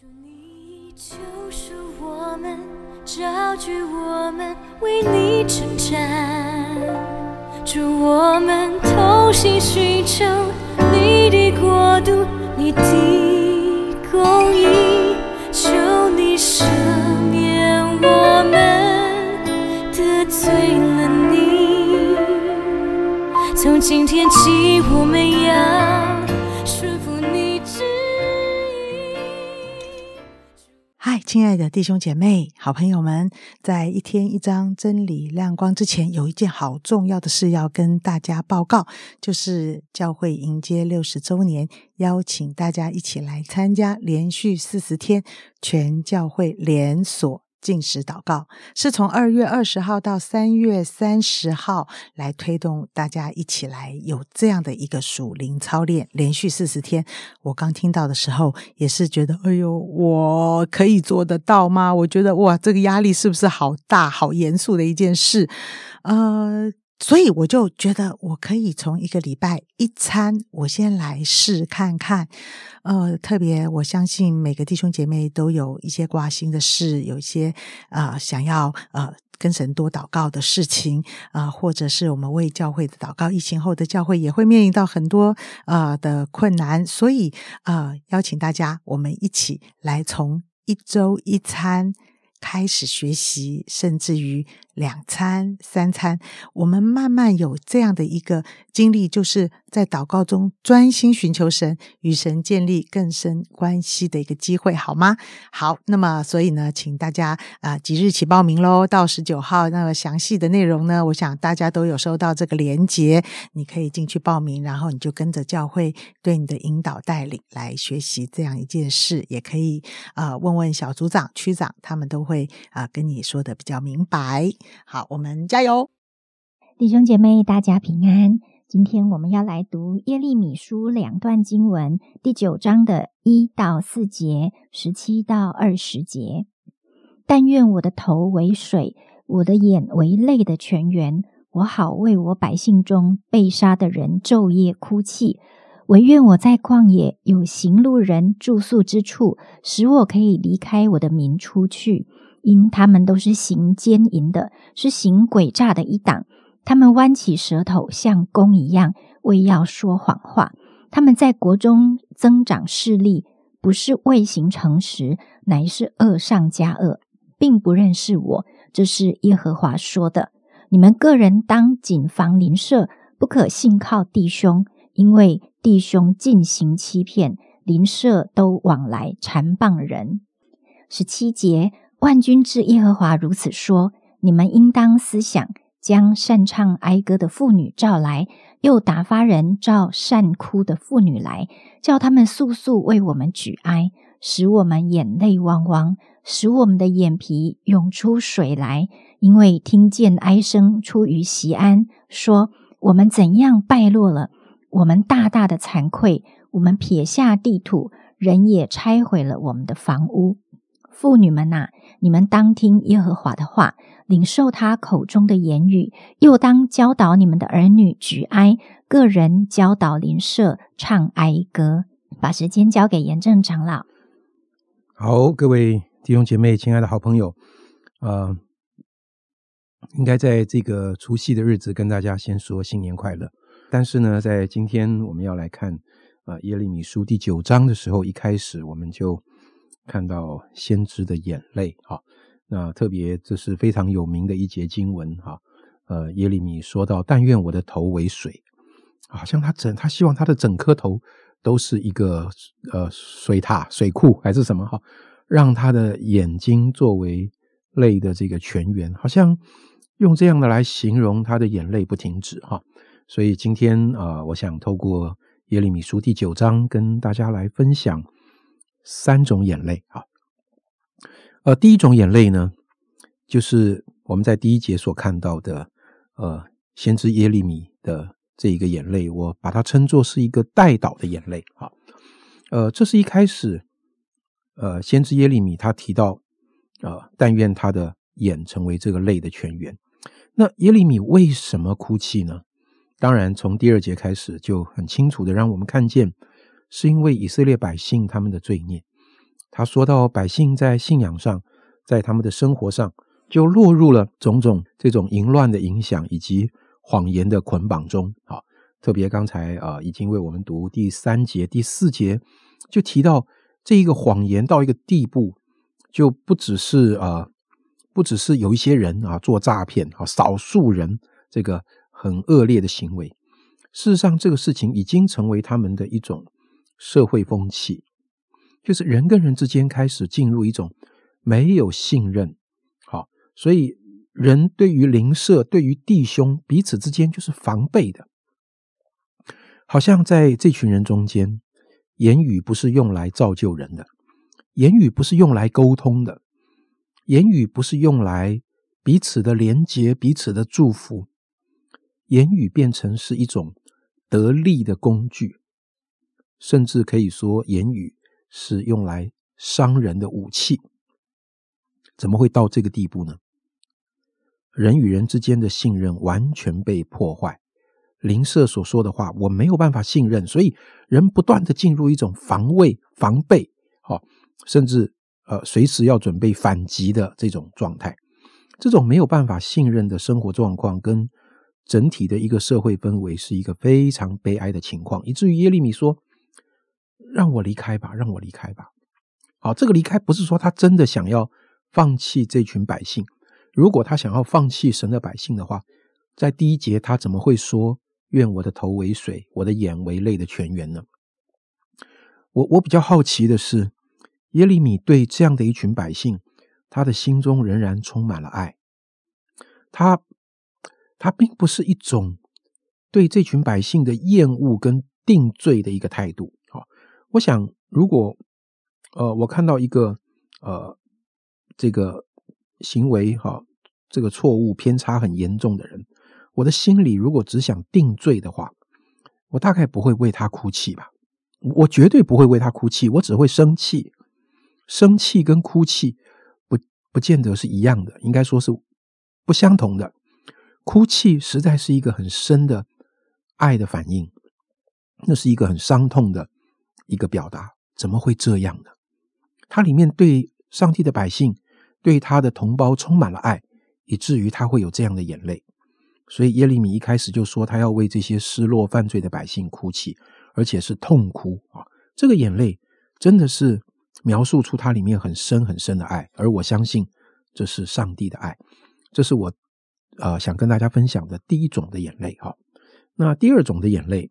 主你救赎我们，招聚我们，为你征战。祝我们同心寻求你的国度，你的公义，求你赦免我们得罪了你。从今天起，我们要嗨，亲爱的弟兄姐妹、好朋友们，在一天一张真理亮光之前，有一件好重要的事要跟大家报告，就是教会迎接六十周年，邀请大家一起来参加连续四十天全教会连锁。进食祷告是从二月二十号到三月三十号来推动大家一起来有这样的一个属灵操练，连续四十天。我刚听到的时候也是觉得，哎呦，我可以做得到吗？我觉得哇，这个压力是不是好大、好严肃的一件事？呃。所以我就觉得我可以从一个礼拜一餐，我先来试看看。呃，特别我相信每个弟兄姐妹都有一些挂心的事，有一些呃想要呃跟神多祷告的事情啊、或者是我们为教会的祷告。疫情后的教会也会面临到很多呃的困难，所以呃邀请大家，我们一起来从一周一餐。开始学习，甚至于两餐、三餐，我们慢慢有这样的一个经历，就是在祷告中专心寻求神，与神建立更深关系的一个机会，好吗？好，那么所以呢，请大家啊、呃即日起报名喽，到十九号。那么详细的内容呢，我想大家都有收到这个连结，你可以进去报名，然后你就跟着教会对你的引导带领来学习这样一件事，也可以呃问问小组长、区长，他们都会啊、跟你说的比较明白。好，我们加油！弟兄姐妹，大家平安。今天我们要来读耶利米书两段经文，第九章的一到四节，十七到二十节。但愿我的头为水，我的眼为泪的泉源，我好为我百姓中被杀的人昼夜哭泣。唯愿我在旷野有行路人住宿之处，使我可以离开我的民出去，因他们都是行奸淫的，是行诡诈的一党。他们弯起舌头，像弓一样，为要说谎话。他们在国中增长势力，不是为行诚实，乃是恶上加恶，并不认识我。这是耶和华说的。你们个人当谨防邻舍，不可信靠弟兄，因为弟兄尽行欺骗，邻舍都往来缠谤人。十七节，万军之耶和华如此说：你们应当思想。将擅唱哀歌的妇女召来，又打发人召善哭的妇女来，叫他们速速为我们举哀，使我们眼泪汪汪，使我们的眼皮涌出水来，因为听见哀声出于西安，说我们怎样败落了，我们大大的惭愧，我们撇下地土，人也拆毁了我们的房屋。妇女们呐、你们当听耶和华的话，领受他口中的言语，又当教导你们的儿女举哀，个人教导邻舍唱哀歌。把时间交给严正长老。好，各位弟兄姐妹，亲爱的好朋友，呃，应该在这个除夕的日子跟大家先说新年快乐。但是呢，在今天我们要来看呃耶利米书第九章的时候，一开始我们就看到先知的眼泪啊。那特别这是非常有名的一节经文哈、呃，耶利米说到：“但愿我的头为水。”好像他整他希望他的整颗头都是一个呃水塔、水库还是什么哈，让他的眼睛作为泪的这个泉源，好像用这样的来形容他的眼泪不停止哈。所以今天啊、呃我想透过耶利米书第九章跟大家来分享三种眼泪啊。呃，第一种眼泪呢，就是我们在第一节所看到的，呃，先知耶利米的这一个眼泪，我把它称作是一个带导的眼泪啊。呃，这是一开始，呃，先知耶利米他提到，呃，但愿他的眼成为这个泪的泉源。那耶利米为什么哭泣呢？当然，从第二节开始就很清楚的让我们看见，是因为以色列百姓他们的罪孽。他说到百姓在信仰上，在他们的生活上，就落入了种种这种淫乱的影响以及谎言的捆绑中。啊，特别刚才啊，已经为我们读第三节、第四节，就提到这一个谎言到一个地步，就不只是啊，不只是有一些人啊做诈骗啊，少数人这个很恶劣的行为。事实上，这个事情已经成为他们的一种社会风气。就是人跟人之间开始进入一种没有信任，好，所以人对于邻舍、对于弟兄彼此之间就是防备的，好像在这群人中间，言语不是用来造就人的，言语不是用来沟通的，言语不是用来彼此的连结、彼此的祝福，言语变成是一种得利的工具，甚至可以说言语。是用来伤人的武器，怎么会到这个地步呢？人与人之间的信任完全被破坏，林舍所说的话我没有办法信任，所以人不断的进入一种防卫、防备，好，甚至呃随时要准备反击的这种状态。这种没有办法信任的生活状况，跟整体的一个社会氛围是一个非常悲哀的情况，以至于耶利米说。让我离开吧，让我离开吧。好，这个离开不是说他真的想要放弃这群百姓。如果他想要放弃神的百姓的话，在第一节他怎么会说“愿我的头为水，我的眼为泪的泉源”呢？我我比较好奇的是，耶利米对这样的一群百姓，他的心中仍然充满了爱。他他并不是一种对这群百姓的厌恶跟定罪的一个态度。我想，如果呃，我看到一个呃，这个行为哈，这个错误偏差很严重的人，我的心里如果只想定罪的话，我大概不会为他哭泣吧。我绝对不会为他哭泣，我只会生气。生气跟哭泣不不见得是一样的，应该说是不相同的。哭泣实在是一个很深的爱的反应，那是一个很伤痛的。一个表达怎么会这样呢？他里面对上帝的百姓、对他的同胞充满了爱，以至于他会有这样的眼泪。所以耶利米一开始就说，他要为这些失落犯罪的百姓哭泣，而且是痛哭啊！这个眼泪真的是描述出他里面很深很深的爱，而我相信这是上帝的爱。这是我呃想跟大家分享的第一种的眼泪哈。那第二种的眼泪。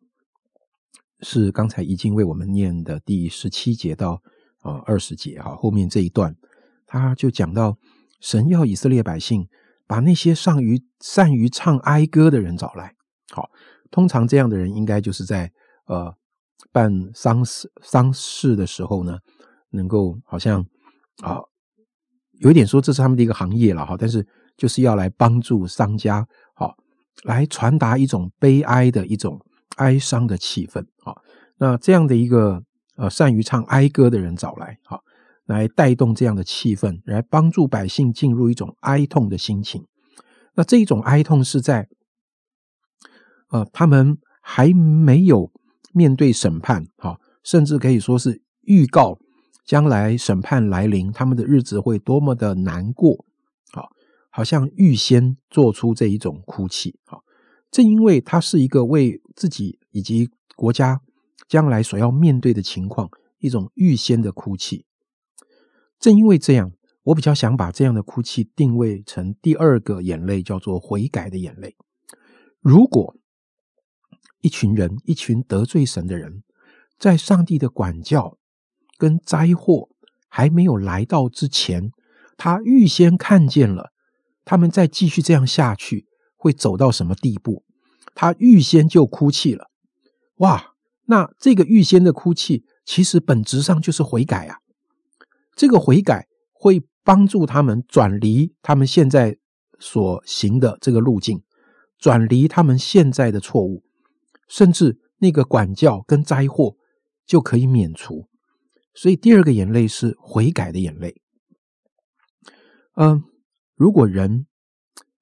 是刚才已经为我们念的第十七节到啊二十节哈，后面这一段他就讲到神要以色列百姓把那些善于善于唱哀歌的人找来。好，通常这样的人应该就是在呃办丧事丧事的时候呢，能够好像啊有一点说这是他们的一个行业了哈，但是就是要来帮助商家好来传达一种悲哀的一种。哀伤的气氛，啊，那这样的一个呃善于唱哀歌的人找来，啊，来带动这样的气氛，来帮助百姓进入一种哀痛的心情。那这一种哀痛是在，呃，他们还没有面对审判，啊，甚至可以说是预告将来审判来临，他们的日子会多么的难过，好，好像预先做出这一种哭泣，好。正因为他是一个为自己以及国家将来所要面对的情况一种预先的哭泣，正因为这样，我比较想把这样的哭泣定位成第二个眼泪，叫做悔改的眼泪。如果一群人，一群得罪神的人，在上帝的管教跟灾祸还没有来到之前，他预先看见了，他们再继续这样下去。会走到什么地步？他预先就哭泣了，哇！那这个预先的哭泣，其实本质上就是悔改啊。这个悔改会帮助他们转离他们现在所行的这个路径，转离他们现在的错误，甚至那个管教跟灾祸就可以免除。所以第二个眼泪是悔改的眼泪。嗯，如果人。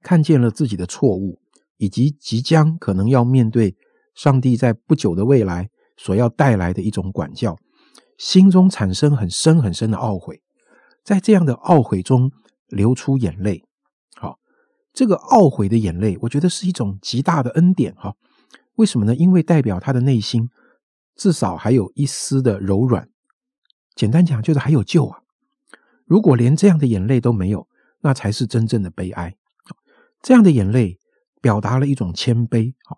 看见了自己的错误，以及即将可能要面对上帝在不久的未来所要带来的一种管教，心中产生很深很深的懊悔，在这样的懊悔中流出眼泪。好，这个懊悔的眼泪，我觉得是一种极大的恩典哈。为什么呢？因为代表他的内心至少还有一丝的柔软。简单讲，就是还有救啊！如果连这样的眼泪都没有，那才是真正的悲哀。这样的眼泪表达了一种谦卑。好，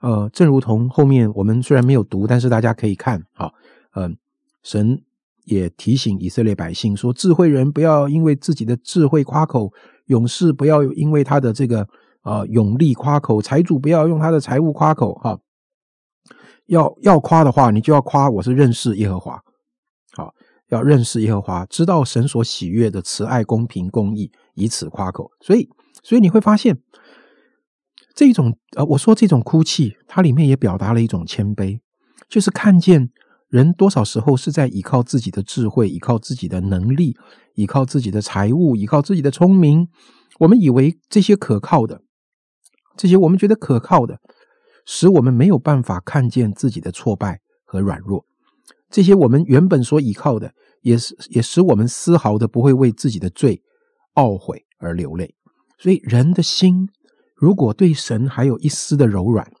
呃，正如同后面我们虽然没有读，但是大家可以看。好，嗯，神也提醒以色列百姓说：智慧人不要因为自己的智慧夸口，勇士不要因为他的这个呃勇力夸口，财主不要用他的财物夸口。哈，要要夸的话，你就要夸我是认识耶和华。好，要认识耶和华，知道神所喜悦的慈爱、公平、公义，以此夸口。所以，所以你会发现，这种呃，我说这种哭泣，它里面也表达了一种谦卑，就是看见人多少时候是在依靠自己的智慧，依靠自己的能力，依靠自己的财物，依靠自己的聪明。我们以为这些可靠的，这些我们觉得可靠的，使我们没有办法看见自己的挫败和软弱。这些我们原本所依靠的，也是也使我们丝毫的不会为自己的罪懊悔而流泪。所以，人的心如果对神还有一丝的柔软，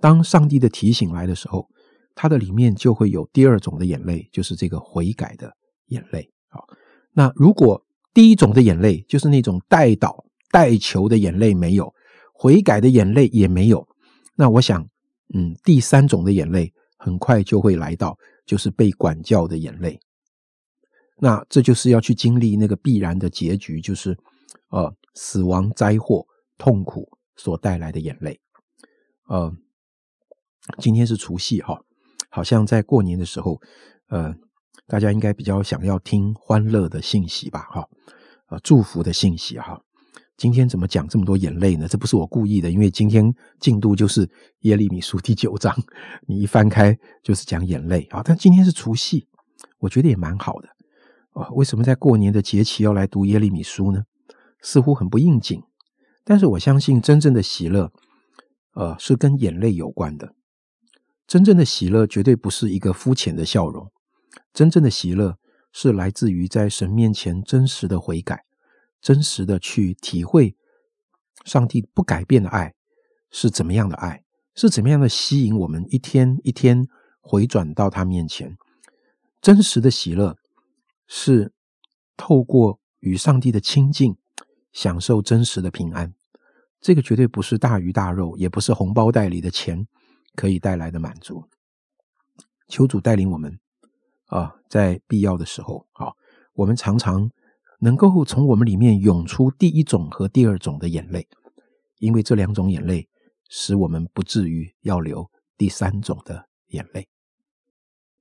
当上帝的提醒来的时候，他的里面就会有第二种的眼泪，就是这个悔改的眼泪。好，那如果第一种的眼泪就是那种代祷代求的眼泪没有，悔改的眼泪也没有，那我想，嗯，第三种的眼泪。很快就会来到，就是被管教的眼泪。那这就是要去经历那个必然的结局，就是呃死亡、灾祸、痛苦所带来的眼泪。呃，今天是除夕哈，好像在过年的时候，呃，大家应该比较想要听欢乐的信息吧？哈，呃，祝福的信息哈。今天怎么讲这么多眼泪呢？这不是我故意的，因为今天进度就是耶利米书第九章，你一翻开就是讲眼泪啊。但今天是除夕，我觉得也蛮好的啊。为什么在过年的节期要来读耶利米书呢？似乎很不应景，但是我相信真正的喜乐，呃，是跟眼泪有关的。真正的喜乐绝对不是一个肤浅的笑容，真正的喜乐是来自于在神面前真实的悔改。真实的去体会上帝不改变的爱是怎么样的爱，是怎么样的吸引我们一天一天回转到他面前。真实的喜乐是透过与上帝的亲近，享受真实的平安。这个绝对不是大鱼大肉，也不是红包袋里的钱可以带来的满足。求主带领我们啊，在必要的时候，好，我们常常。能够从我们里面涌出第一种和第二种的眼泪，因为这两种眼泪使我们不至于要流第三种的眼泪。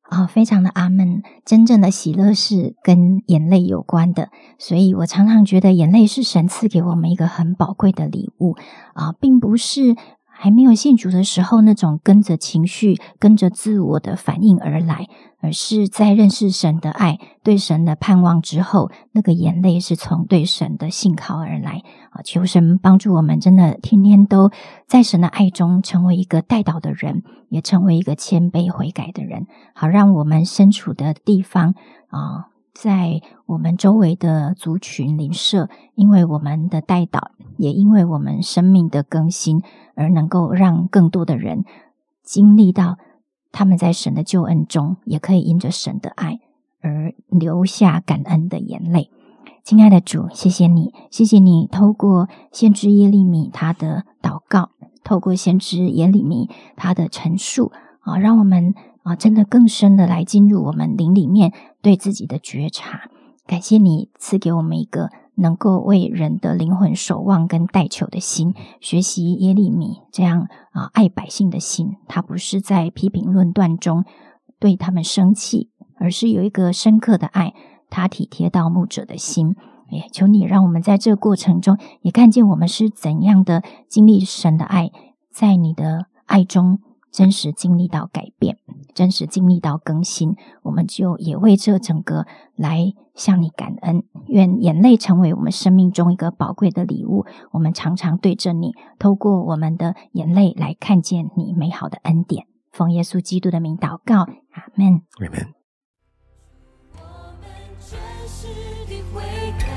啊，非常的阿门。真正的喜乐是跟眼泪有关的，所以我常常觉得眼泪是神赐给我们一个很宝贵的礼物啊，并不是。还没有信主的时候，那种跟着情绪、跟着自我的反应而来，而是在认识神的爱、对神的盼望之后，那个眼泪是从对神的信靠而来啊！求神帮助我们，真的天天都在神的爱中，成为一个带导的人，也成为一个谦卑悔改的人，好让我们身处的地方啊。在我们周围的族群邻舍，因为我们的带导，也因为我们生命的更新，而能够让更多的人经历到他们在神的救恩中，也可以因着神的爱而流下感恩的眼泪。亲爱的主，谢谢你，谢谢你透过先知耶利米他的祷告，透过先知耶利米他的陈述啊，让我们。啊，真的更深的来进入我们灵里面对自己的觉察。感谢你赐给我们一个能够为人的灵魂守望跟代求的心，学习耶利米这样啊爱百姓的心。他不是在批评论断中对他们生气，而是有一个深刻的爱，他体贴到牧者的心。也求你让我们在这过程中也看见我们是怎样的经历神的爱，在你的爱中。真实经历到改变，真实经历到更新，我们就也为这整个来向你感恩。愿眼泪成为我们生命中一个宝贵的礼物。我们常常对着你，透过我们的眼泪来看见你美好的恩典。奉耶稣基督的名祷告，阿门。阿门。我们真实的悔改，